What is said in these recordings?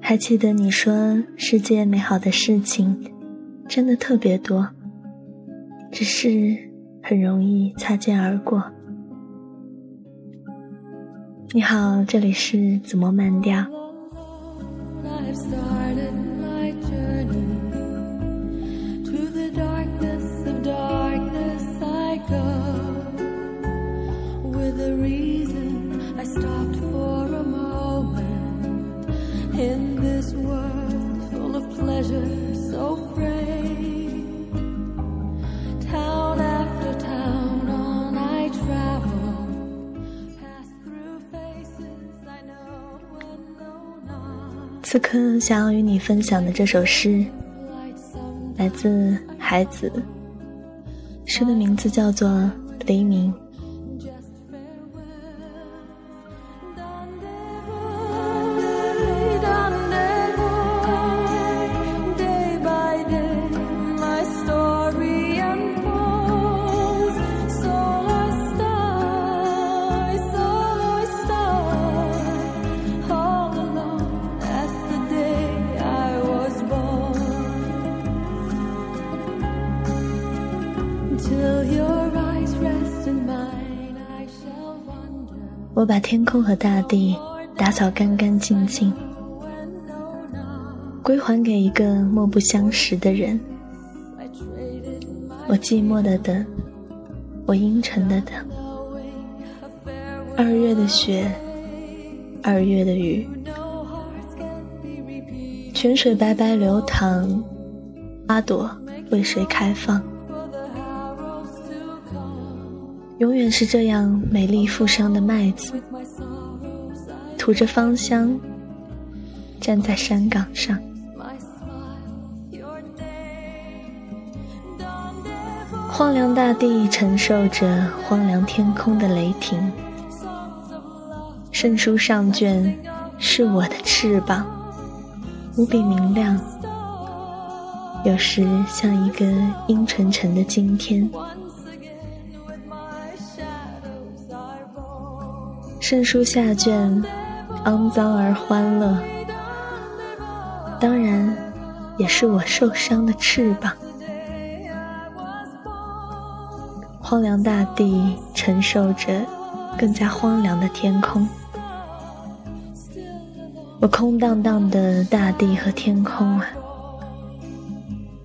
还记得你说世界美好的事情真的特别多，只是很容易擦肩而过。你好，这里是怎么慢调？started my journey. 此刻想要与你分享的这首诗，来自孩子。诗的名字叫做《黎明》。我把天空和大地打扫干干净净，归还给一个莫不相识的人。我寂寞的等，我阴沉的等。二月的雪，二月的雨，泉水白白流淌，花朵为谁开放？永远是这样美丽富商的麦子，吐着芳香，站在山岗上。荒凉大地承受着荒凉天空的雷霆。圣书上卷是我的翅膀，无比明亮，有时像一个阴沉沉的今天。圣书下卷，肮脏而欢乐，当然也是我受伤的翅膀。荒凉大地承受着更加荒凉的天空，我空荡荡的大地和天空啊，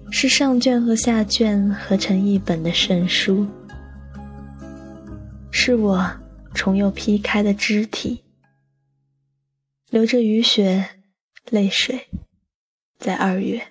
是上卷和下卷合成一本的圣书，是我。重又劈开的肢体，流着雨雪，泪水，在二月。